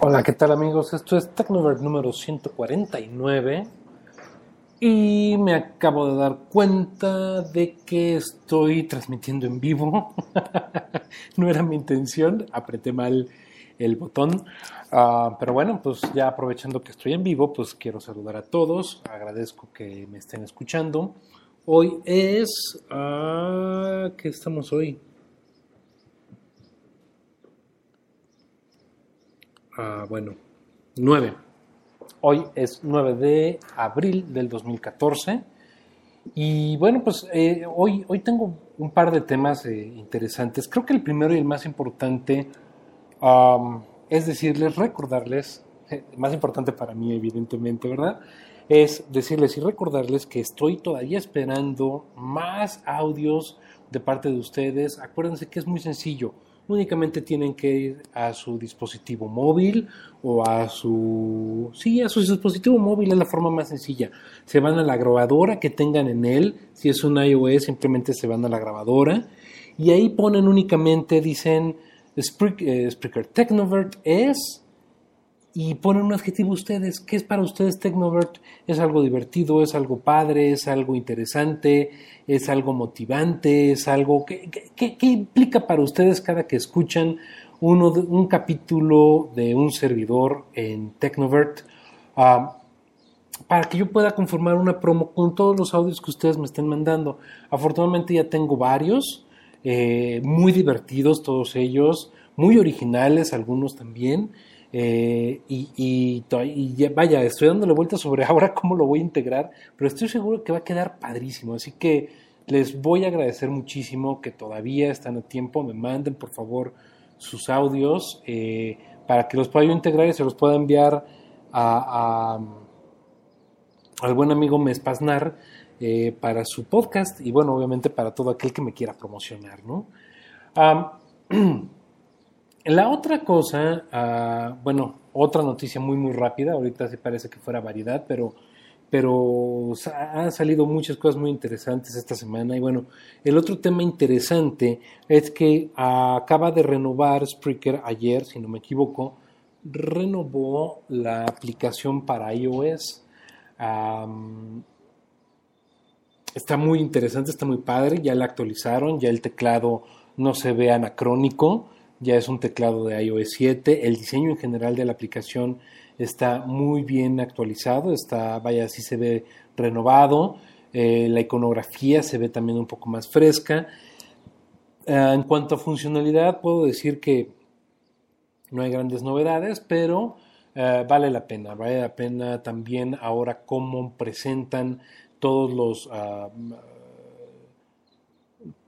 Hola, ¿qué tal amigos? Esto es Tecnovert número 149 y me acabo de dar cuenta de que estoy transmitiendo en vivo. no era mi intención, apreté mal el botón. Ah, pero bueno, pues ya aprovechando que estoy en vivo, pues quiero saludar a todos. Agradezco que me estén escuchando. Hoy es... Uh, ¿Qué estamos hoy? Bueno, 9. Hoy es 9 de abril del 2014. Y bueno, pues eh, hoy, hoy tengo un par de temas eh, interesantes. Creo que el primero y el más importante es decirles, recordarles, eh, más importante para mí evidentemente, ¿verdad? Es decirles y recordarles que estoy todavía esperando más audios de parte de ustedes. Acuérdense que es muy sencillo únicamente tienen que ir a su dispositivo móvil o a su... Sí, a su dispositivo móvil es la forma más sencilla. Se van a la grabadora que tengan en él. Si es un iOS, simplemente se van a la grabadora. Y ahí ponen únicamente, dicen, Spreaker, eh, Technovert es y ponen un adjetivo ustedes. ¿Qué es para ustedes Technovert? ¿Es algo divertido? ¿Es algo padre? ¿Es algo interesante? ¿Es algo motivante? ¿Es algo que, implica para ustedes cada que escuchan uno un capítulo de un servidor en Technovert? Ah, para que yo pueda conformar una promo con todos los audios que ustedes me estén mandando. Afortunadamente ya tengo varios, eh, muy divertidos todos ellos, muy originales algunos también. Eh, y, vaya, estoy dándole vueltas sobre ahora cómo lo voy a integrar, pero estoy seguro que va a quedar padrísimo. Así que les voy a agradecer muchísimo que todavía están a tiempo. Me manden por favor sus audios eh, para que los pueda yo integrar y se los pueda enviar a, al buen amigo Mespaznar eh, para su podcast y bueno, obviamente para todo aquel que me quiera promocionar, ¿no? La otra cosa, ah, bueno, otra noticia muy muy rápida, ahorita se parece que fuera variedad, pero, pero han salido muchas cosas muy interesantes esta semana. Y bueno, el otro tema interesante es que acaba de renovar Spreaker ayer, si no me equivoco, renovó la aplicación para iOS. está muy interesante, está muy padre, ya la actualizaron, ya el teclado no se ve anacrónico ya es un teclado de iOS 7, el diseño en general de la aplicación está muy bien actualizado, está, vaya, así se ve renovado, eh, la iconografía se ve también un poco más fresca. Eh, en cuanto a funcionalidad, puedo decir que no hay grandes novedades, pero eh, vale la pena, vale la pena también ahora cómo presentan todos los ah,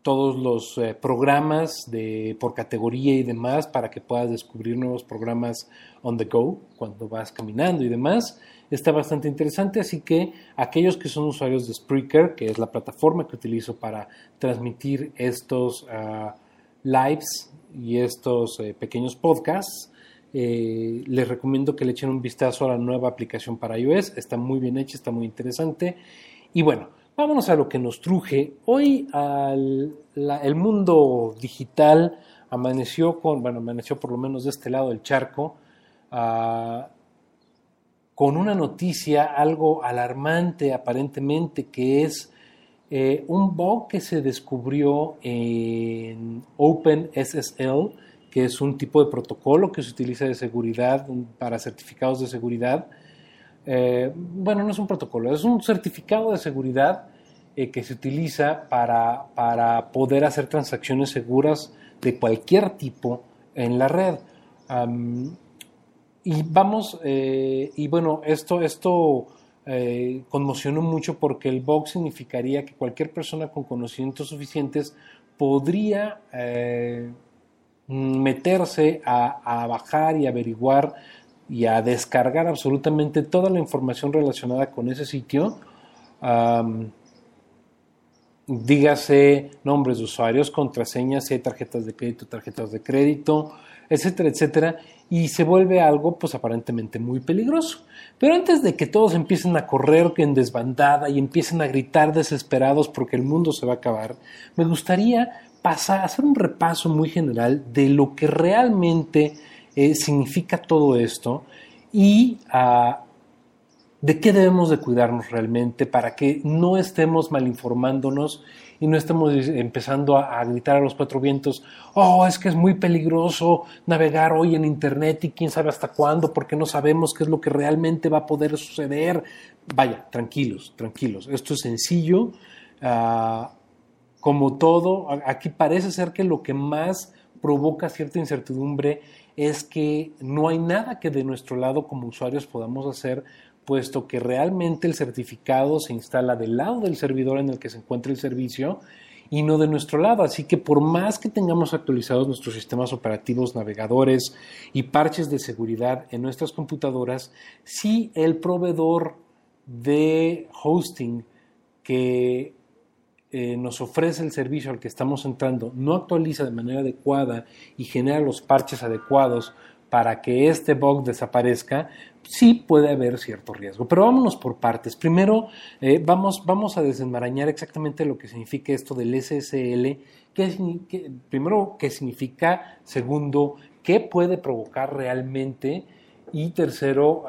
todos los eh, programas de, por categoría y demás para que puedas descubrir nuevos programas on the go cuando vas caminando y demás. Está bastante interesante, así que aquellos que son usuarios de Spreaker, que es la plataforma que utilizo para transmitir estos ah, lives y estos eh, pequeños podcasts, eh, les recomiendo que le echen un vistazo a la nueva aplicación para iOS. Está muy bien hecha, está muy interesante. Y bueno, Vámonos a lo que nos truje. Hoy el mundo digital amaneció con, bueno, amaneció por lo menos de este lado del charco, ah, con una noticia algo alarmante aparentemente, que es eh, un bug que se descubrió en OpenSSL, que es un tipo de protocolo que se utiliza de seguridad para certificados de seguridad, eh, bueno, no es un protocolo, es un certificado de seguridad eh, que se utiliza para, para, poder hacer transacciones seguras de cualquier tipo en la red. y vamos, eh, y bueno, esto, esto conmocionó mucho porque el bug significaría que cualquier persona con conocimientos suficientes podría meterse a, bajar y averiguar y a descargar absolutamente toda la información relacionada con ese sitio. dígase nombres de usuarios, contraseñas, si hay tarjetas de crédito, tarjetas de crédito, etcétera, etcétera, y se vuelve algo pues aparentemente muy peligroso. Pero antes de que todos empiecen a correr en desbandada y empiecen a gritar desesperados porque el mundo se va a acabar, me gustaría pasar hacer un repaso muy general de lo que realmente eh, significa todo esto y a de qué debemos de cuidarnos realmente para que no estemos malinformándonos y no estemos empezando a, gritar a los cuatro vientos, oh, es que es muy peligroso navegar hoy en Internet y quién sabe hasta cuándo, porque no sabemos qué es lo que realmente va a poder suceder. Vaya, tranquilos, tranquilos, esto es sencillo. Ah, como todo, aquí parece ser que lo que más provoca cierta incertidumbre es que no hay nada que de nuestro lado como usuarios podamos hacer puesto que realmente el certificado se instala del lado del servidor en el que se encuentra el servicio y no de nuestro lado. Así que por más que tengamos actualizados nuestros sistemas operativos, navegadores y parches de seguridad en nuestras computadoras, si el proveedor de hosting que eh, nos ofrece el servicio al que estamos entrando no actualiza de manera adecuada y genera los parches adecuados para que este bug desaparezca, sí puede haber cierto riesgo. Pero vámonos por partes. Primero, eh, vamos, vamos a desenmarañar exactamente lo que significa esto del SSL. Qué, primero, qué significa. Segundo, qué puede provocar realmente. Y tercero,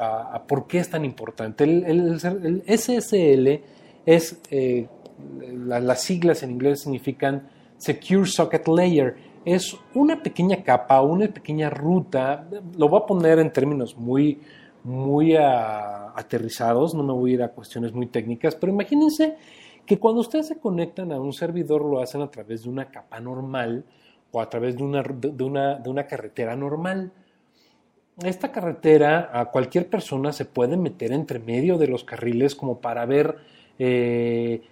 por qué es tan importante. El, SSL es, eh, las siglas en inglés significan Secure Socket Layer. Es una pequeña capa, una pequeña ruta, lo voy a poner en términos muy, muy ah, aterrizados, no me voy a ir a cuestiones muy técnicas, pero imagínense que cuando ustedes se conectan a un servidor lo hacen a través de una capa normal o a través de una, de una, de una carretera normal. Esta carretera a cualquier persona se puede meter entre medio de los carriles como para ver eh,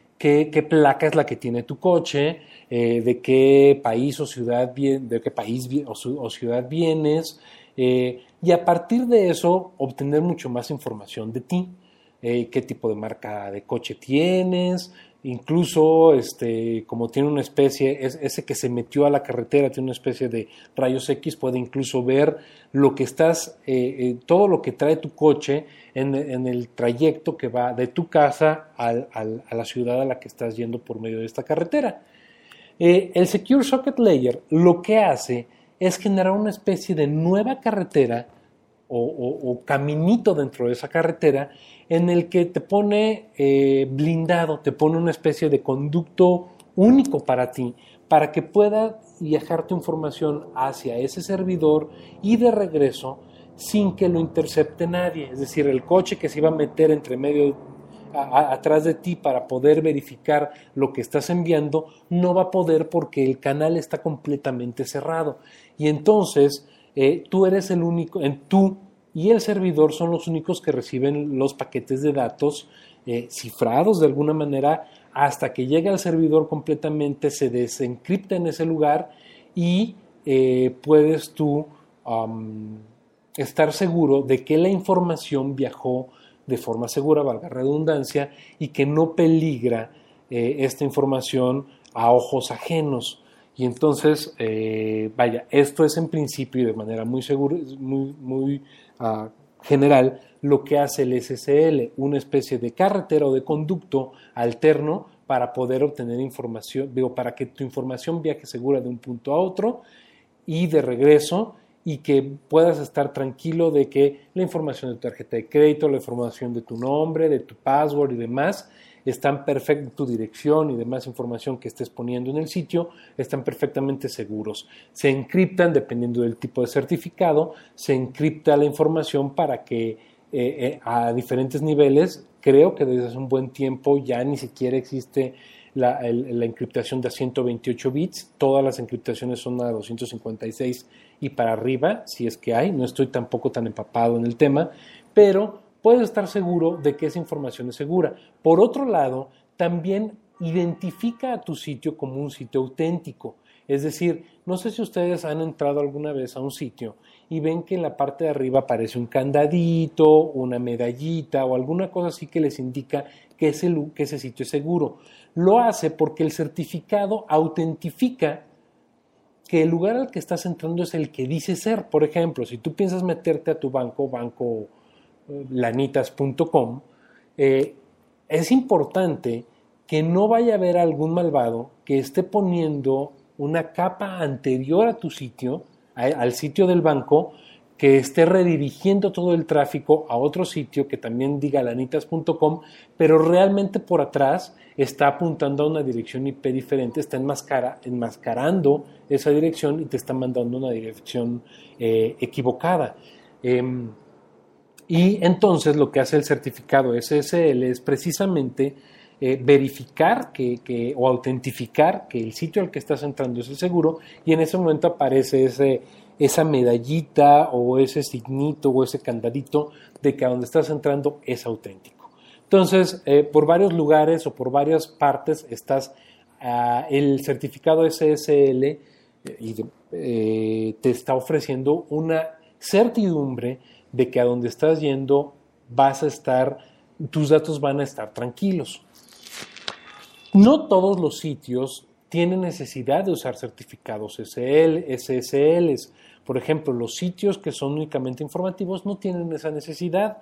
qué, placa es la que tiene tu coche, eh, de qué país o ciudad, de qué país o, ciudad vienes, eh, y a partir de eso obtener mucho más información de ti. Eh, qué tipo de marca de coche tienes, incluso este, como tiene una especie, ese que se metió a la carretera tiene una especie de rayos X, puede incluso ver lo que estás, todo lo que trae tu coche en, el trayecto que va de tu casa a la ciudad a la que estás yendo por medio de esta carretera. Eh, el Secure Socket Layer lo que hace es generar una especie de nueva carretera o, caminito dentro de esa carretera en el que te pone eh, blindado, te pone una especie de conducto único para ti, para que pueda viajar tu información hacia ese servidor y de regreso sin que lo intercepte nadie. Es decir, el coche que se iba a meter entre medio atrás de ti para poder verificar lo que estás enviando, no va a poder porque el canal está completamente cerrado. Y entonces eh, tú eres el único, en tú y el servidor son los únicos que reciben los paquetes de datos eh, cifrados de alguna manera hasta que llega al servidor completamente, se desencripta en ese lugar y eh, puedes tú estar seguro de que la información viajó de forma segura, valga redundancia, y que no peligra esta información a ojos ajenos. Y entonces, eh, vaya, esto es en principio y de manera muy segura, muy, muy ah, general, lo que hace el SSL, una especie de carretera o de conducto alterno para poder obtener información, digo, para que tu información viaje segura de un punto a otro y de regreso y que puedas estar tranquilo de que la información de tu tarjeta de crédito, la información de tu nombre, de tu password y demás están perfectos, tu dirección y demás información que estés poniendo en el sitio están perfectamente seguros. Se encriptan dependiendo del tipo de certificado, se encripta la información para que eh, eh, a diferentes niveles, creo que desde hace un buen tiempo ya ni siquiera existe la, la, encriptación de 128 bits, todas las encriptaciones son a 256 y para arriba, si es que hay, no estoy tampoco tan empapado en el tema, pero puedes estar seguro de que esa información es segura. Por otro lado, también identifica a tu sitio como un sitio auténtico. Es decir, no sé si ustedes han entrado alguna vez a un sitio y ven que en la parte de arriba aparece un candadito, una medallita o alguna cosa así que les indica que ese, que ese sitio es seguro. Lo hace porque el certificado autentifica que el lugar al que estás entrando es el que dice ser. Por ejemplo, si tú piensas meterte a tu banco, banco lanitas.com, eh, es importante que no vaya a haber algún malvado que esté poniendo una capa anterior a tu sitio, al sitio del banco, que esté redirigiendo todo el tráfico a otro sitio que también diga lanitas.com, pero realmente por atrás está apuntando a una dirección IP diferente, está enmascarando esa dirección y te está mandando una dirección eh, equivocada. Em, y entonces lo que hace el certificado SSL es precisamente eh, verificar que, o autentificar que el sitio al que estás entrando es el seguro y en ese momento aparece ese, esa medallita o ese signito o ese candadito de que a donde estás entrando es auténtico. Entonces, eh, por varios lugares o por varias partes estás, ah, el certificado SSL eh, te está ofreciendo una certidumbre de que a donde estás yendo vas a estar, tus datos van a estar tranquilos. No todos los sitios tienen necesidad de usar certificados SL, SSLs. Por ejemplo, los sitios que son únicamente informativos no tienen esa necesidad,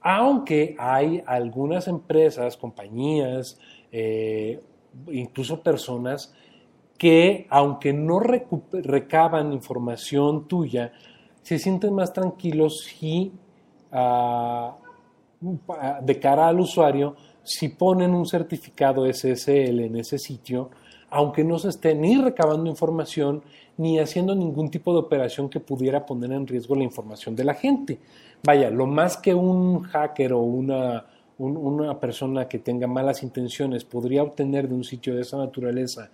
aunque hay algunas empresas, compañías, eh, incluso personas que, aunque no recaban información tuya, se sienten más tranquilos si ah, de cara al usuario, si ponen un certificado SSL en ese sitio, aunque no se esté ni recabando información ni haciendo ningún tipo de operación que pudiera poner en riesgo la información de la gente. Vaya, lo más que un hacker o una, una persona que tenga malas intenciones podría obtener de un sitio de esa naturaleza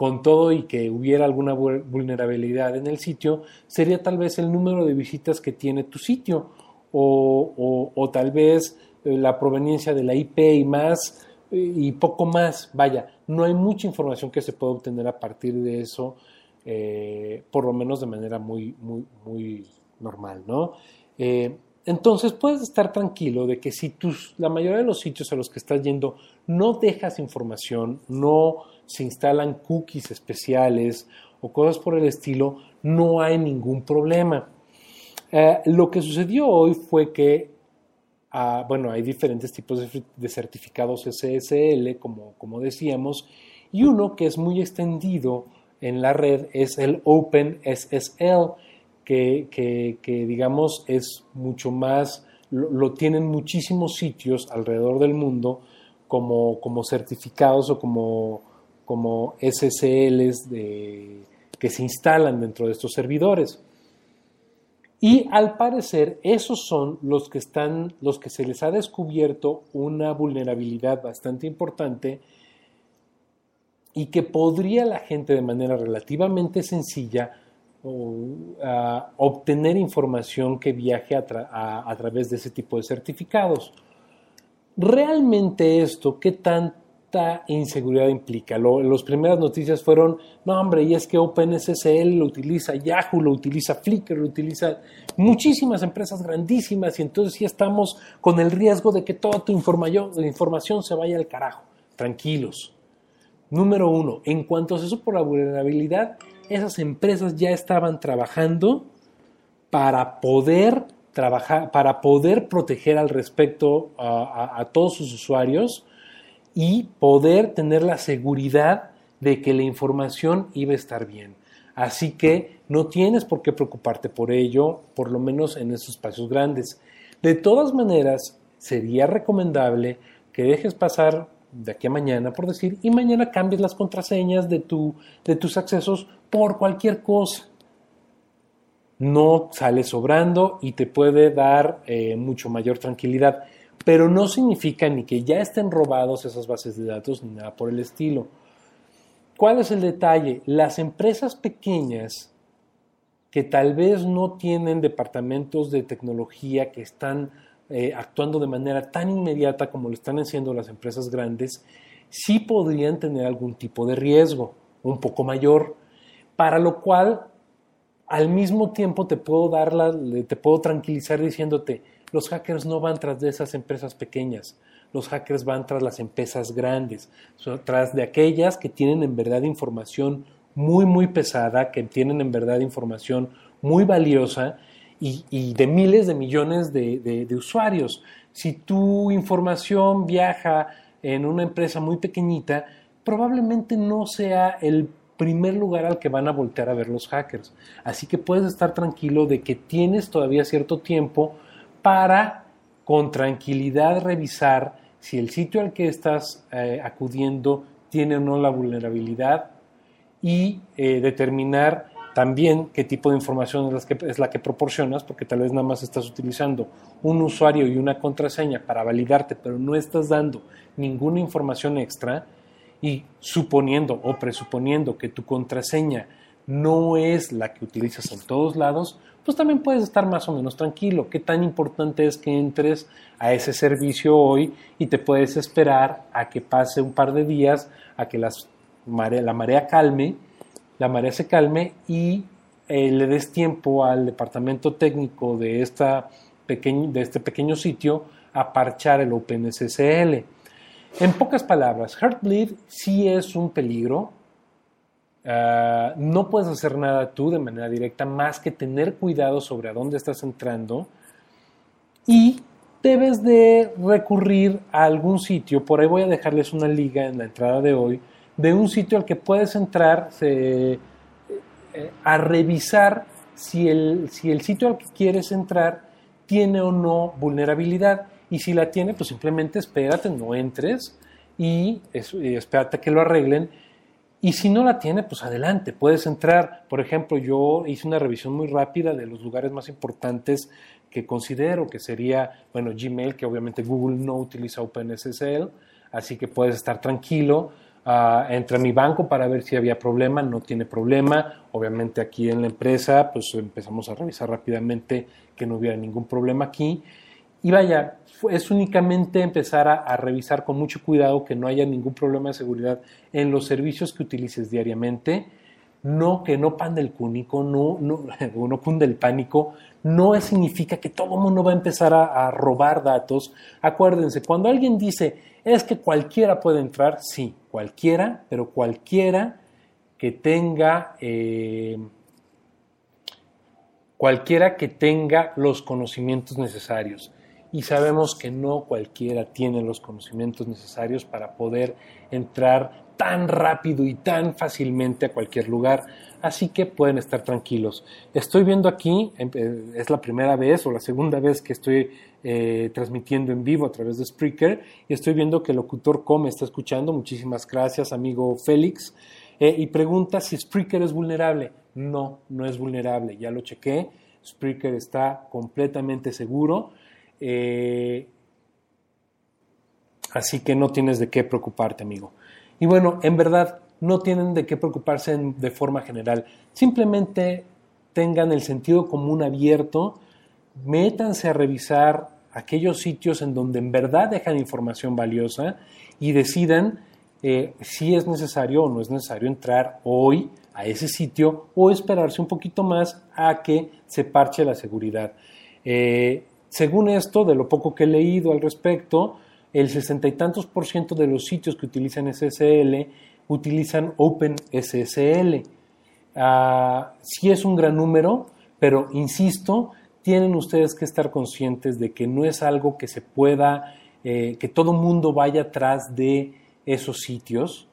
con todo y que hubiera alguna vulnerabilidad en el sitio, sería tal vez el número de visitas que tiene tu sitio o, tal vez eh, la proveniencia de la IP y más eh, y poco más. Vaya, no hay mucha información que se pueda obtener a partir de eso, eh, por lo menos de manera muy, muy, muy normal, ¿no? entonces puedes estar tranquilo de que si tus, la mayoría de los sitios a los que estás yendo no dejas información, no se instalan cookies especiales o cosas por el estilo, no hay ningún problema. Eh, lo que sucedió hoy fue que, ah, bueno, hay diferentes tipos de, certificados SSL, como, como decíamos, y uno que es muy extendido en la red es el OpenSSL, que, que, que digamos es mucho más, lo, tienen muchísimos sitios alrededor del mundo como, como certificados o como como SSLs que se instalan dentro de estos servidores. Y al parecer esos son los que están, los que se les ha descubierto una vulnerabilidad bastante importante y que podría la gente de manera relativamente sencilla obtener información que viaje a, través de ese tipo de certificados. Realmente esto, ¿qué tan inseguridad implica? Lo, las primeras noticias fueron, no hombre, y es que OpenSSL lo utiliza Yahoo, lo utiliza Flickr, lo utiliza muchísimas empresas grandísimas y entonces ya estamos con el riesgo de que toda tu información se vaya al carajo. Tranquilos. Número uno, en cuanto a eso por la vulnerabilidad, esas empresas ya estaban trabajando para poder trabajar, para poder proteger al respecto a todos sus usuarios y poder tener la seguridad de que la información iba a estar bien. Así que no tienes por qué preocuparte por ello, por lo menos en esos espacios grandes. De todas maneras, sería recomendable que dejes pasar de aquí a mañana, por decir, y mañana cambies las contraseñas de, tu, de tus accesos por cualquier cosa. No sale sobrando y te puede dar eh, mucho mayor tranquilidad pero no significa ni que ya estén robados esas bases de datos ni nada por el estilo. ¿Cuál es el detalle? Las empresas pequeñas que tal vez no tienen departamentos de tecnología que están eh, actuando de manera tan inmediata como lo están haciendo las empresas grandes, sí podrían tener algún tipo de riesgo, un poco mayor. para lo cual al mismo tiempo te puedo dar la, te puedo tranquilizar diciéndote, los hackers no van tras de esas empresas pequeñas, los hackers van tras las empresas grandes, tras de aquellas que tienen en verdad información muy, muy pesada, que tienen en verdad información muy valiosa y, de miles de millones de, usuarios. Si tu información viaja en una empresa muy pequeñita, probablemente no sea el primer lugar al que van a voltear a ver los hackers. Así que puedes estar tranquilo de que tienes todavía cierto tiempo para con tranquilidad revisar si el sitio al que estás eh, acudiendo tiene o no la vulnerabilidad y eh, determinar también qué tipo de información es, es la que proporcionas, porque tal vez nada más estás utilizando un usuario y una contraseña para validarte, pero no estás dando ninguna información extra y suponiendo o presuponiendo que tu contraseña no es la que utilizas en todos lados, pues también puedes estar más o menos tranquilo. Qué tan importante es que entres a ese servicio hoy y te puedes esperar a que pase un par de días, a que las la marea calme, la marea se calme y eh, le des tiempo al departamento técnico de, esta de este pequeño sitio a parchar el OpenSSL. En pocas palabras, Heartbleed sí es un peligro. Ah, no puedes hacer nada tú de manera directa más que tener cuidado sobre a dónde estás entrando y debes de recurrir a algún sitio. Por ahí voy a dejarles una liga en la entrada de hoy de un sitio al que puedes entrar eh, a revisar si el, si el sitio al que quieres entrar tiene o no vulnerabilidad. Y si la tiene, pues simplemente espérate, no entres y, espérate que lo arreglen. Y si no la tiene, pues adelante, puedes entrar. Por ejemplo, yo hice una revisión muy rápida de los lugares más importantes que considero que sería, bueno, Gmail, que obviamente Google no utiliza OpenSSL, así que puedes estar tranquilo. Uh, entré a mi banco para ver si había problema, no tiene problema. Obviamente aquí en la empresa, pues empezamos a revisar rápidamente que no hubiera ningún problema aquí. Y vaya, es únicamente empezar a, revisar con mucho cuidado que no haya ningún problema de seguridad en los servicios que utilices diariamente. No, que no pande el cúnico, no, no, no cunde el pánico, no significa que todo el mundo va a empezar a robar datos. Acuérdense, cuando alguien dice, es que cualquiera puede entrar, sí, cualquiera, pero cualquiera que tenga eh, cualquiera que tenga los conocimientos necesarios. Y sabemos que no cualquiera tiene los conocimientos necesarios para poder entrar tan rápido y tan fácilmente a cualquier lugar. Así que pueden estar tranquilos. Estoy viendo aquí, em, eh, es la primera vez o la segunda vez que estoy eh, transmitiendo en vivo a través de Spreaker y estoy viendo que el locutor Com está escuchando. Muchísimas gracias, amigo Félix. Eh, y pregunta si Spreaker es vulnerable. No, no es vulnerable. Ya lo chequé. Spreaker está completamente seguro. Así que no tienes de qué preocuparte, amigo. Y bueno, en verdad, no tienen de qué preocuparse de forma general. Simplemente tengan el sentido común abierto, métanse a revisar aquellos sitios en donde en verdad dejan información valiosa y decidan eh, si es necesario o no es necesario entrar hoy a ese sitio o esperarse un poquito más a que se parche la seguridad. Eh, según esto, de lo poco que he leído al respecto, el sesenta y tantos por ciento de los sitios que utilizan SSL utilizan OpenSSL. Ah, sí es un gran número, pero insisto, tienen ustedes que estar conscientes de que no es algo que se pueda, eh, que todo mundo vaya atrás de esos sitios.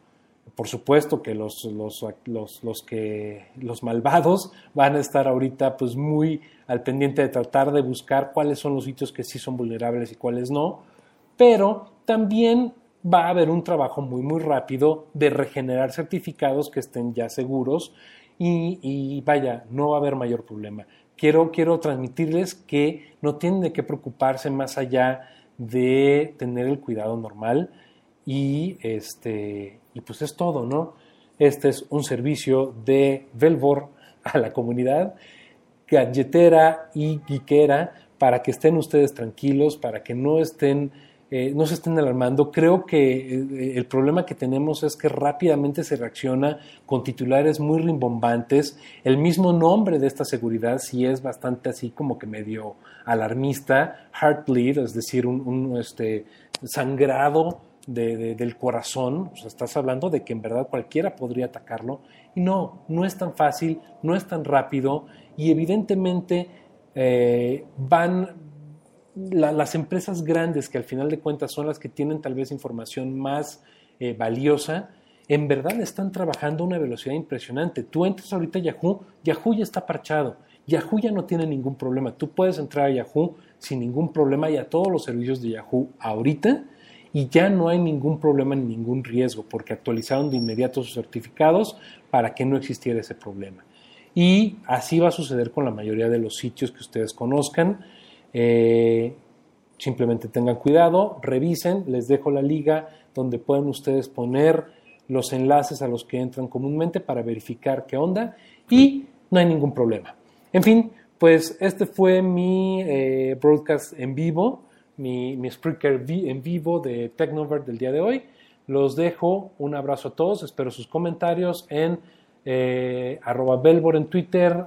Por supuesto que los, los, los, que, los malvados van a estar ahorita pues muy al pendiente de tratar de buscar cuáles son los sitios que sí son vulnerables y cuáles no, pero también va a haber un trabajo muy, muy rápido de regenerar certificados que estén ya seguros y, vaya, no va a haber mayor problema. Quiero, quiero transmitirles que no tienen de qué preocuparse más allá de tener el cuidado normal y, este, y pues es todo, ¿no? Este es un servicio de Velvor a la comunidad gadgetera y geekera para que estén ustedes tranquilos, para que no estén eh, no se estén alarmando. Creo que eh, el problema que tenemos es que rápidamente se reacciona con titulares muy rimbombantes. El mismo nombre de esta seguridad sí es bastante así como que medio alarmista, heartbleed, es decir, un, este, sangrado del corazón. O sea, estás hablando de que en verdad cualquiera podría atacarlo. Y no, no es tan fácil, no es tan rápido y evidentemente eh, van las empresas grandes, que al final de cuentas son las que tienen tal vez información más eh, valiosa, en verdad están trabajando a una velocidad impresionante. Tú entras ahorita a Yahoo, Yahoo ya está parchado, Yahoo ya no tiene ningún problema. Tú puedes entrar a Yahoo sin ningún problema y a todos los servicios de Yahoo ahorita y ya no hay ningún problema ni ningún riesgo porque actualizaron de inmediato sus certificados para que no existiera ese problema. Y así va a suceder con la mayoría de los sitios que ustedes conozcan. Eh, simplemente tengan cuidado, revisen, les dejo la liga donde pueden ustedes poner los enlaces a los que entran comúnmente para verificar qué onda y no hay ningún problema. En fin, pues este fue mi eh, broadcast en vivo, mi, mi Spreaker en vivo de Technovert del día de hoy. Los dejo, un abrazo a todos, espero sus comentarios en eh, arroba Belbor en Twitter,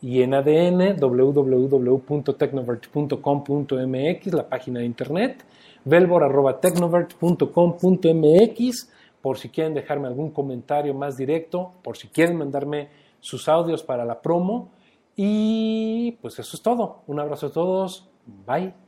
y en ADN www.technovert.com.mx, la página de internet, velvor.technovert.com.mx, por si quieren dejarme algún comentario más directo, por si quieren mandarme sus audios para la promo. Y pues eso es todo. Un abrazo a todos. Bye.